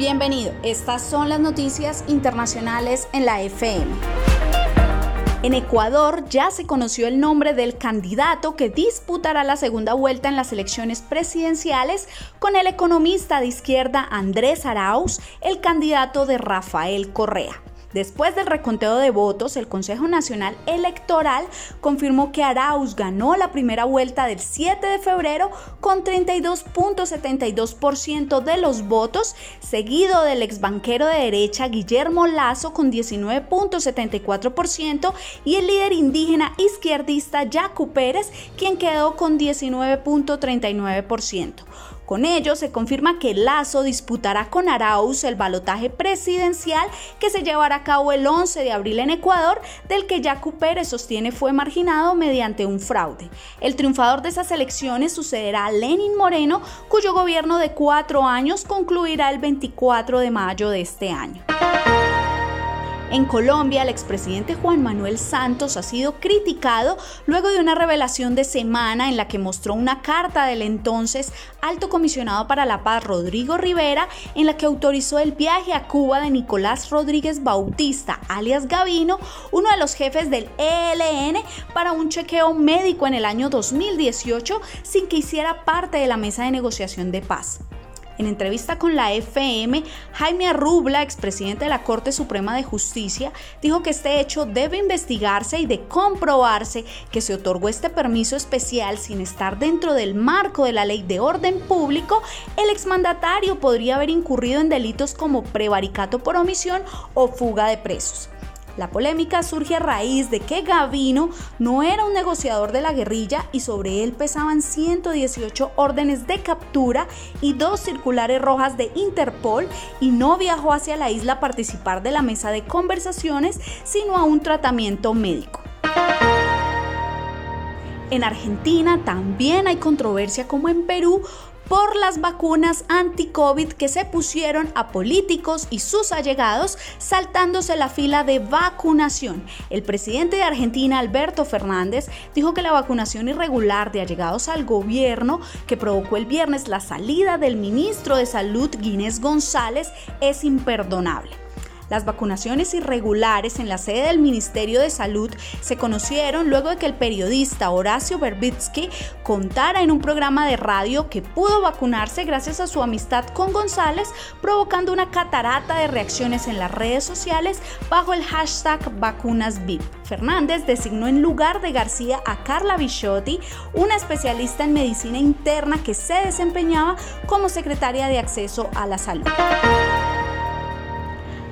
Bienvenido. Estas son las noticias internacionales en la FM. En Ecuador ya se conoció el nombre del candidato que disputará la segunda vuelta en las elecciones presidenciales con el economista de izquierda Andrés Arauz, el candidato de Rafael Correa. Después del reconteo de votos, el Consejo Nacional Electoral confirmó que Arauz ganó la primera vuelta del 7 de febrero con 32.72% de los votos, seguido del exbanquero de derecha Guillermo Lazo con 19.74% y el líder indígena izquierdista Yacu Pérez, quien quedó con 19.39%. Con ello se confirma que Lazo disputará con Arauz el balotaje presidencial que se llevará a cabo el 11 de abril en Ecuador, del que Yacu Pérez sostiene fue marginado mediante un fraude. El triunfador de esas elecciones sucederá a Lenin Moreno, cuyo gobierno de cuatro años concluirá el 24 de mayo de este año. En Colombia, el expresidente Juan Manuel Santos ha sido criticado luego de una revelación de semana en la que mostró una carta del entonces alto comisionado para la paz Rodrigo Rivera en la que autorizó el viaje a Cuba de Nicolás Rodríguez Bautista, alias Gavino, uno de los jefes del ELN, para un chequeo médico en el año 2018 sin que hiciera parte de la mesa de negociación de paz. En entrevista con la FM, Jaime Arrubla, expresidente de la Corte Suprema de Justicia, dijo que este hecho debe investigarse y de comprobarse que se otorgó este permiso especial sin estar dentro del marco de la ley de orden público, el exmandatario podría haber incurrido en delitos como prevaricato por omisión o fuga de presos. La polémica surge a raíz de que Gavino no era un negociador de la guerrilla y sobre él pesaban 118 órdenes de captura y dos circulares rojas de Interpol y no viajó hacia la isla a participar de la mesa de conversaciones, sino a un tratamiento médico. En Argentina también hay controversia como en Perú por las vacunas anti-COVID que se pusieron a políticos y sus allegados saltándose la fila de vacunación. El presidente de Argentina, Alberto Fernández, dijo que la vacunación irregular de allegados al gobierno que provocó el viernes la salida del ministro de Salud, Guinés González, es imperdonable. Las vacunaciones irregulares en la sede del Ministerio de Salud se conocieron luego de que el periodista Horacio Berbitsky contara en un programa de radio que pudo vacunarse gracias a su amistad con González, provocando una catarata de reacciones en las redes sociales bajo el hashtag vacunasvip. Fernández designó en lugar de García a Carla Bichotti, una especialista en medicina interna que se desempeñaba como secretaria de acceso a la salud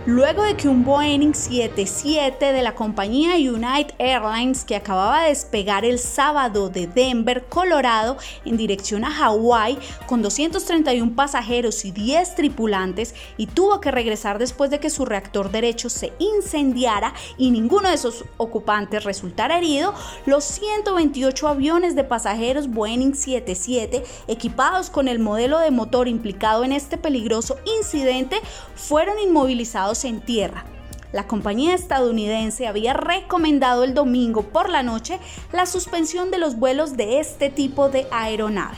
luego de que un Boeing 77 de la compañía United Airlines que acababa de despegar el sábado de Denver, Colorado, en dirección a Hawái con 231 pasajeros y 10 tripulantes y tuvo que regresar después de que su reactor derecho se incendiara y ninguno de esos ocupantes resultara herido, los 128 aviones de pasajeros Boeing 77 equipados con el modelo de motor implicado en este peligroso incidente fueron inmovilizados en tierra. La compañía estadounidense había recomendado el domingo por la noche la suspensión de los vuelos de este tipo de aeronave.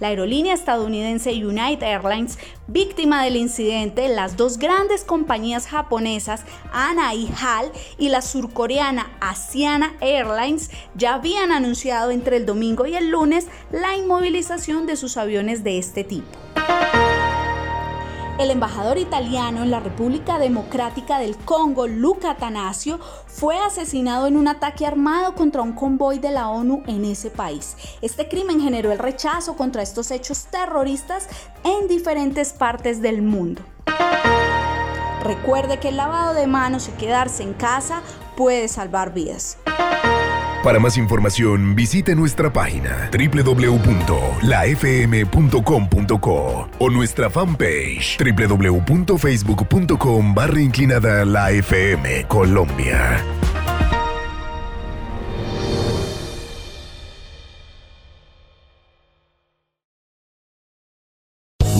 La aerolínea estadounidense United Airlines, víctima del incidente, las dos grandes compañías japonesas ANA y HAL y la surcoreana Asiana Airlines ya habían anunciado entre el domingo y el lunes la inmovilización de sus aviones de este tipo el embajador italiano en la República Democrática del Congo, Luca Tanasio, fue asesinado en un ataque armado contra un convoy de la ONU en ese país. Este crimen generó el rechazo contra estos hechos terroristas en diferentes partes del mundo. Recuerde que el lavado de manos y quedarse en casa puede salvar vidas. Para más información, visite nuestra página www.lafm.com.co o nuestra fanpage www.facebook.com barra inclinada la FM Colombia.